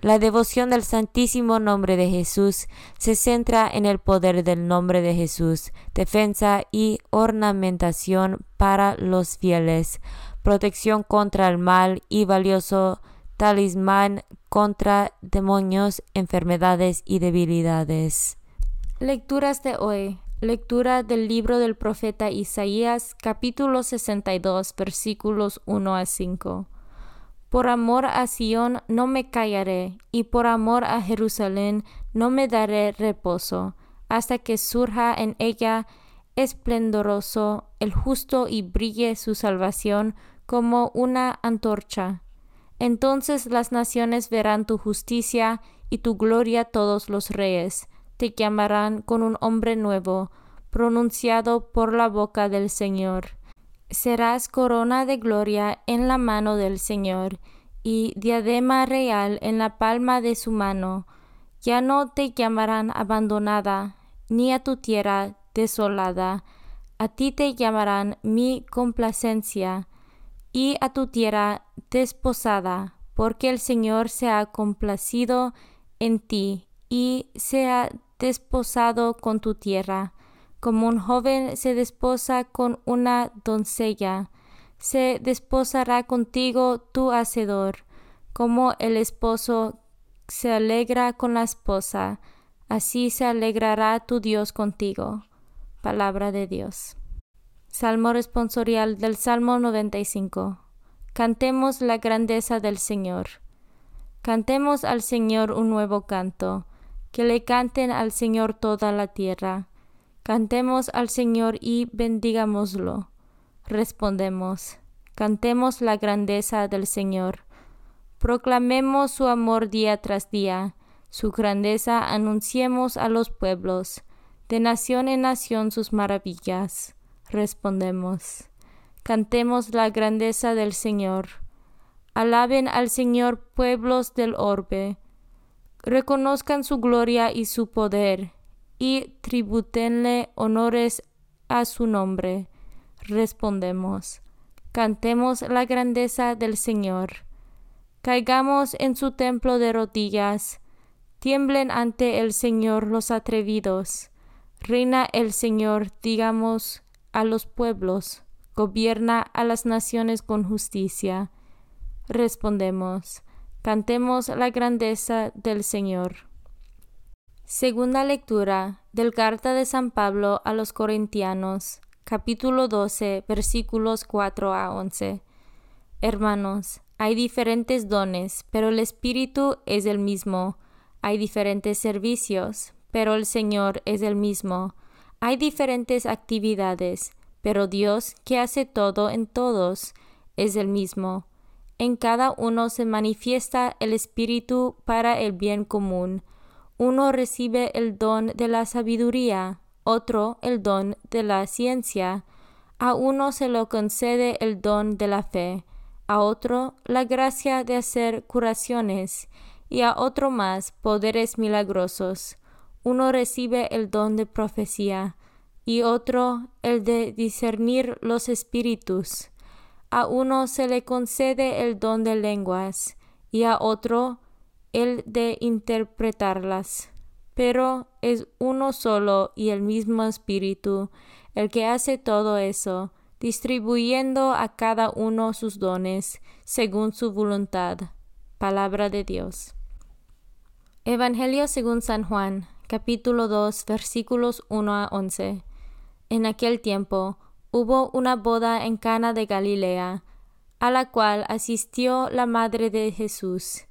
La devoción del Santísimo Nombre de Jesús se centra en el poder del nombre de Jesús, defensa y ornamentación para los fieles, protección contra el mal y valioso talismán contra demonios, enfermedades y debilidades. Lecturas de hoy. Lectura del libro del profeta Isaías, capítulo 62, versículos 1 a 5. Por amor a Sión no me callaré, y por amor a Jerusalén no me daré reposo, hasta que surja en ella esplendoroso el justo y brille su salvación como una antorcha. Entonces las naciones verán tu justicia y tu gloria todos los reyes, te llamarán con un hombre nuevo, pronunciado por la boca del Señor serás corona de gloria en la mano del Señor, y diadema real en la palma de su mano. Ya no te llamarán abandonada, ni a tu tierra desolada. A ti te llamarán mi complacencia, y a tu tierra desposada, porque el Señor se ha complacido en ti, y se ha desposado con tu tierra como un joven se desposa con una doncella, se desposará contigo tu hacedor, como el esposo se alegra con la esposa, así se alegrará tu Dios contigo. Palabra de Dios. Salmo responsorial del Salmo 95. Cantemos la grandeza del Señor. Cantemos al Señor un nuevo canto, que le canten al Señor toda la tierra. Cantemos al Señor y bendigámoslo. Respondemos, cantemos la grandeza del Señor. Proclamemos su amor día tras día, su grandeza anunciemos a los pueblos, de nación en nación sus maravillas respondemos. Cantemos la grandeza del Señor. Alaben al Señor pueblos del orbe. Reconozcan su gloria y su poder, y tributenle honores a su nombre. Respondemos. Cantemos la grandeza del Señor. Caigamos en su templo de rodillas. Tiemblen ante el Señor los atrevidos. Reina el Señor, digamos a los pueblos, gobierna a las naciones con justicia. Respondemos, cantemos la grandeza del Señor. Segunda lectura del Carta de San Pablo a los Corintianos, capítulo 12, versículos 4 a 11. Hermanos, hay diferentes dones, pero el Espíritu es el mismo. Hay diferentes servicios, pero el Señor es el mismo. Hay diferentes actividades, pero Dios, que hace todo en todos, es el mismo. En cada uno se manifiesta el Espíritu para el bien común. Uno recibe el don de la sabiduría, otro el don de la ciencia. A uno se lo concede el don de la fe, a otro la gracia de hacer curaciones, y a otro más poderes milagrosos uno recibe el don de profecía y otro el de discernir los espíritus. A uno se le concede el don de lenguas y a otro el de interpretarlas. Pero es uno solo y el mismo espíritu el que hace todo eso, distribuyendo a cada uno sus dones según su voluntad. Palabra de Dios. Evangelio según San Juan capítulo 2, versículos 1 a 11. En aquel tiempo hubo una boda en Cana de Galilea, a la cual asistió la madre de Jesús.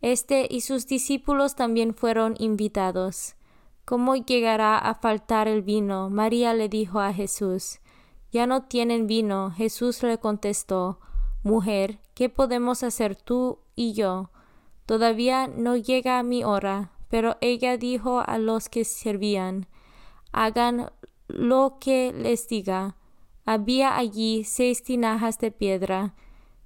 Este y sus discípulos también fueron invitados. ¿Cómo llegará a faltar el vino? María le dijo a Jesús. Ya no tienen vino. Jesús le contestó, Mujer, ¿qué podemos hacer tú y yo? Todavía no llega mi hora. Pero ella dijo a los que servían, hagan lo que les diga. Había allí seis tinajas de piedra,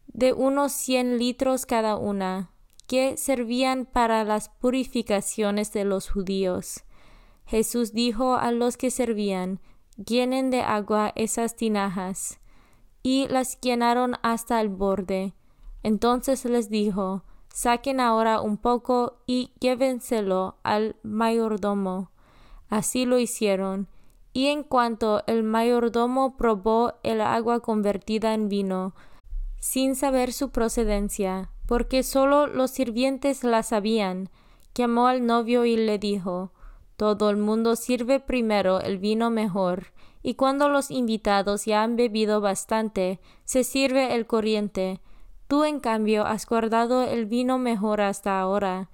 de unos cien litros cada una, que servían para las purificaciones de los judíos. Jesús dijo a los que servían, llenen de agua esas tinajas, y las llenaron hasta el borde. Entonces les dijo, Saquen ahora un poco y llévenselo al mayordomo. Así lo hicieron, y en cuanto el mayordomo probó el agua convertida en vino, sin saber su procedencia, porque sólo los sirvientes la sabían, llamó al novio y le dijo Todo el mundo sirve primero el vino mejor, y cuando los invitados ya han bebido bastante, se sirve el corriente, Tú, en cambio, has guardado el vino mejor hasta ahora.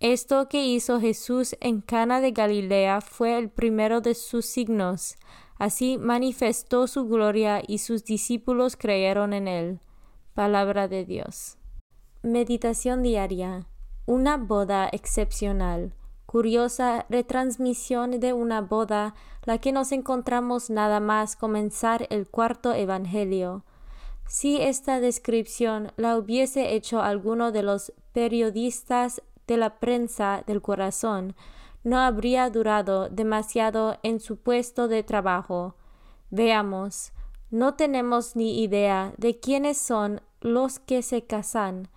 Esto que hizo Jesús en Cana de Galilea fue el primero de sus signos. Así manifestó su gloria y sus discípulos creyeron en él. Palabra de Dios. Meditación diaria. Una boda excepcional. Curiosa retransmisión de una boda, la que nos encontramos nada más comenzar el cuarto Evangelio. Si esta descripción la hubiese hecho alguno de los periodistas de la prensa del corazón, no habría durado demasiado en su puesto de trabajo. Veamos, no tenemos ni idea de quiénes son los que se casan.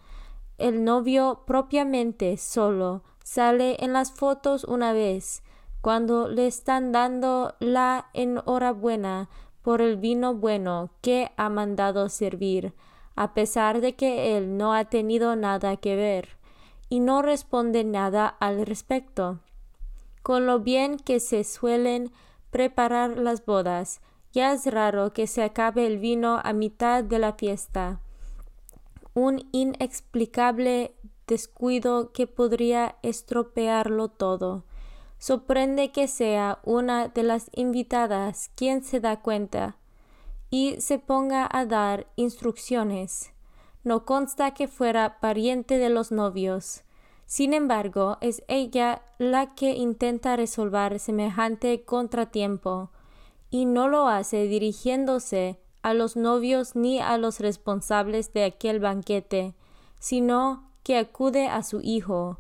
El novio propiamente solo sale en las fotos una vez, cuando le están dando la enhorabuena por el vino bueno que ha mandado servir, a pesar de que él no ha tenido nada que ver, y no responde nada al respecto. Con lo bien que se suelen preparar las bodas, ya es raro que se acabe el vino a mitad de la fiesta. Un inexplicable descuido que podría estropearlo todo. Sorprende que sea una de las invitadas quien se da cuenta y se ponga a dar instrucciones. No consta que fuera pariente de los novios. Sin embargo, es ella la que intenta resolver semejante contratiempo, y no lo hace dirigiéndose a los novios ni a los responsables de aquel banquete, sino que acude a su hijo,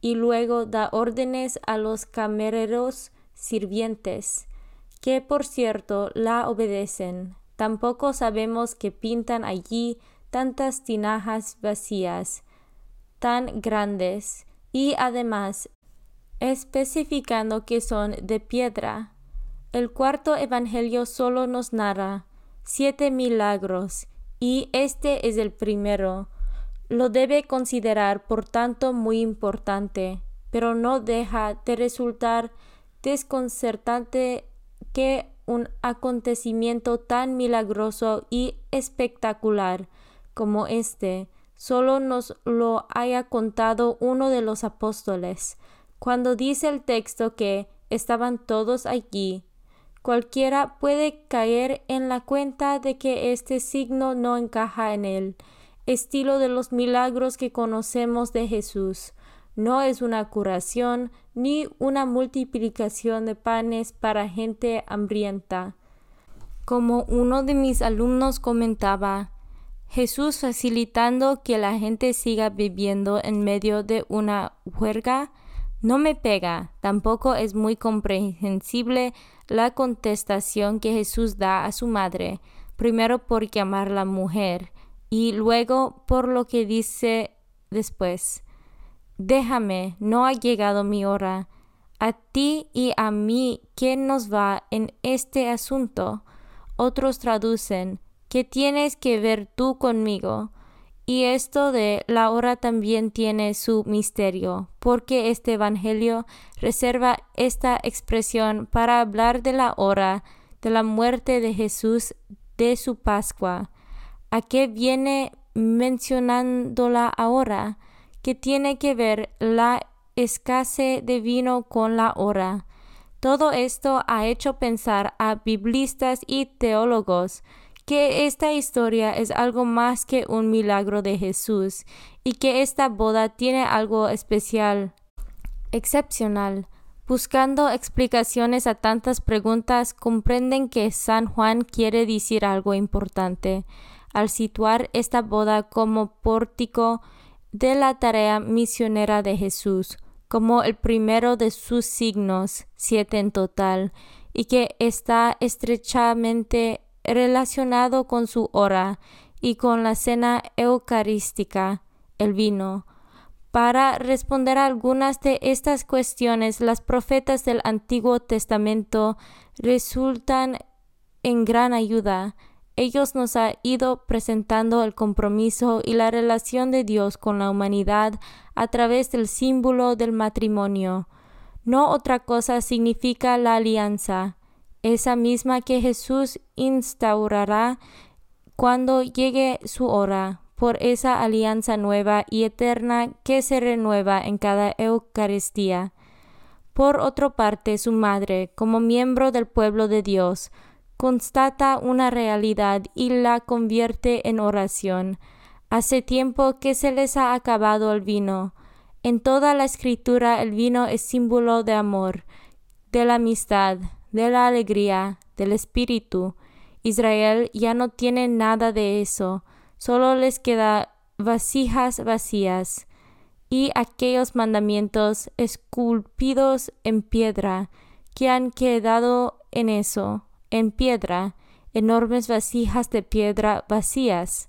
y luego da órdenes a los camareros sirvientes, que por cierto la obedecen. Tampoco sabemos que pintan allí tantas tinajas vacías, tan grandes, y además especificando que son de piedra. El cuarto Evangelio solo nos narra siete milagros, y este es el primero. Lo debe considerar, por tanto, muy importante, pero no deja de resultar desconcertante que un acontecimiento tan milagroso y espectacular como este solo nos lo haya contado uno de los apóstoles. Cuando dice el texto que estaban todos allí, cualquiera puede caer en la cuenta de que este signo no encaja en el estilo de los milagros que conocemos de Jesús. No es una curación ni una multiplicación de panes para gente hambrienta. Como uno de mis alumnos comentaba, Jesús facilitando que la gente siga viviendo en medio de una huelga no me pega. Tampoco es muy comprensible la contestación que Jesús da a su madre, primero por llamar la mujer y luego por lo que dice después. Déjame, no ha llegado mi hora. A ti y a mí, ¿quién nos va en este asunto? Otros traducen, ¿qué tienes que ver tú conmigo? Y esto de la hora también tiene su misterio, porque este Evangelio reserva esta expresión para hablar de la hora de la muerte de Jesús de su Pascua. ¿A qué viene mencionándola ahora? que tiene que ver la escasez de vino con la hora. Todo esto ha hecho pensar a biblistas y teólogos que esta historia es algo más que un milagro de Jesús y que esta boda tiene algo especial, excepcional. Buscando explicaciones a tantas preguntas, comprenden que San Juan quiere decir algo importante al situar esta boda como pórtico de la tarea misionera de Jesús como el primero de sus signos, siete en total, y que está estrechamente relacionado con su hora y con la cena eucarística, el vino. Para responder a algunas de estas cuestiones, las profetas del Antiguo Testamento resultan en gran ayuda. Ellos nos han ido presentando el compromiso y la relación de Dios con la humanidad a través del símbolo del matrimonio. No otra cosa significa la alianza, esa misma que Jesús instaurará cuando llegue su hora, por esa alianza nueva y eterna que se renueva en cada Eucaristía. Por otra parte, su madre, como miembro del pueblo de Dios, constata una realidad y la convierte en oración. Hace tiempo que se les ha acabado el vino. En toda la escritura el vino es símbolo de amor, de la amistad, de la alegría, del espíritu. Israel ya no tiene nada de eso, solo les queda vasijas vacías y aquellos mandamientos esculpidos en piedra que han quedado en eso en piedra, enormes vasijas de piedra vacías.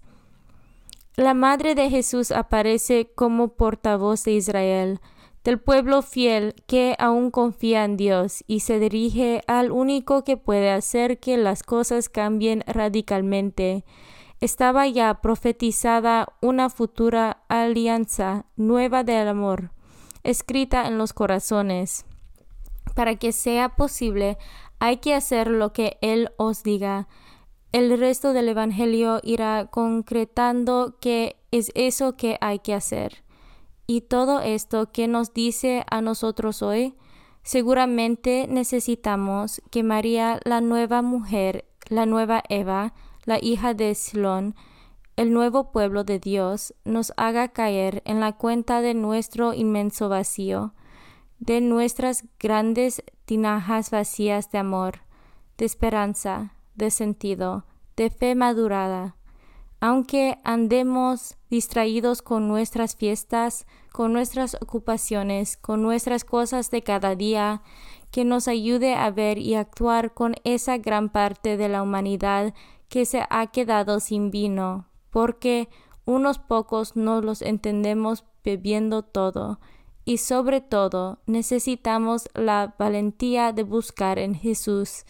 La Madre de Jesús aparece como portavoz de Israel, del pueblo fiel que aún confía en Dios y se dirige al único que puede hacer que las cosas cambien radicalmente. Estaba ya profetizada una futura alianza nueva del amor, escrita en los corazones para que sea posible Hay que hacer lo que Él os diga. El resto del Evangelio irá concretando que es eso que hay que hacer. Y todo esto que nos dice a nosotros hoy, seguramente necesitamos que María, la nueva mujer, la nueva Eva, la hija de Slón, el nuevo pueblo de Dios, nos haga caer en la cuenta de nuestro inmenso vacío, de nuestras grandes tinajas vacías de amor, de esperanza, de sentido, de fe madurada. Aunque andemos distraídos con nuestras fiestas, con nuestras ocupaciones, con nuestras cosas de cada día, que nos ayude a ver y actuar con esa gran parte de la humanidad que se ha quedado sin vino, porque unos pocos no los entendemos bebiendo todo, y sobre todo necesitamos la valentía de buscar en Jesús,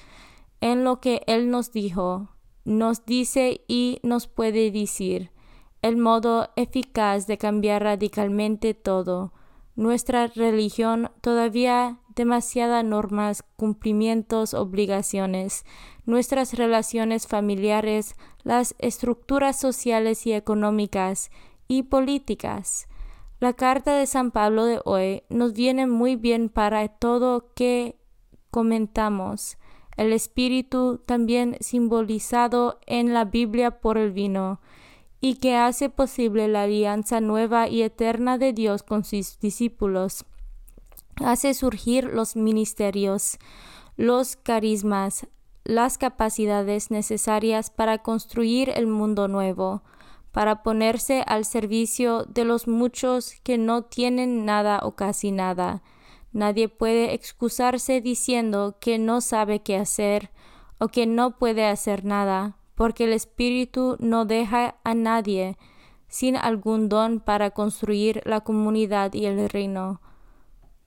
en lo que Él nos dijo, nos dice y nos puede decir, el modo eficaz de cambiar radicalmente todo. Nuestra religión todavía demasiadas normas, cumplimientos, obligaciones, nuestras relaciones familiares, las estructuras sociales y económicas y políticas. La carta de San Pablo de hoy nos viene muy bien para todo que comentamos. El espíritu también simbolizado en la Biblia por el vino, y que hace posible la alianza nueva y eterna de Dios con sus discípulos. Hace surgir los ministerios, los carismas, las capacidades necesarias para construir el mundo nuevo, para ponerse al servicio de los muchos que no tienen nada o casi nada. Nadie puede excusarse diciendo que no sabe qué hacer o que no puede hacer nada, porque el Espíritu no deja a nadie sin algún don para construir la comunidad y el reino.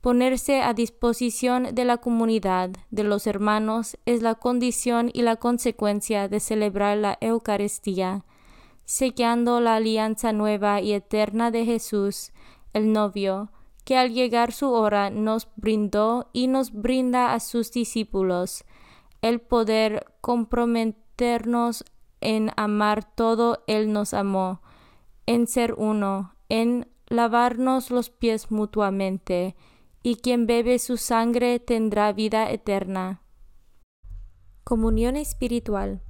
Ponerse a disposición de la comunidad, de los hermanos, es la condición y la consecuencia de celebrar la Eucaristía sellando la alianza nueva y eterna de Jesús, el novio, que al llegar su hora nos brindó y nos brinda a sus discípulos el poder en amar todo Él nos amó, en ser uno, en lavarnos los pies mutuamente, y quien bebe su sangre tendrá vida eterna. Comunión espiritual.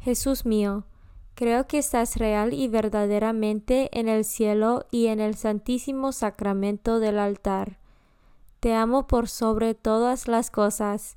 Jesús mío, Creo que estás real y verdaderamente en el cielo y en el santísimo sacramento del altar. Te amo por sobre todas las cosas,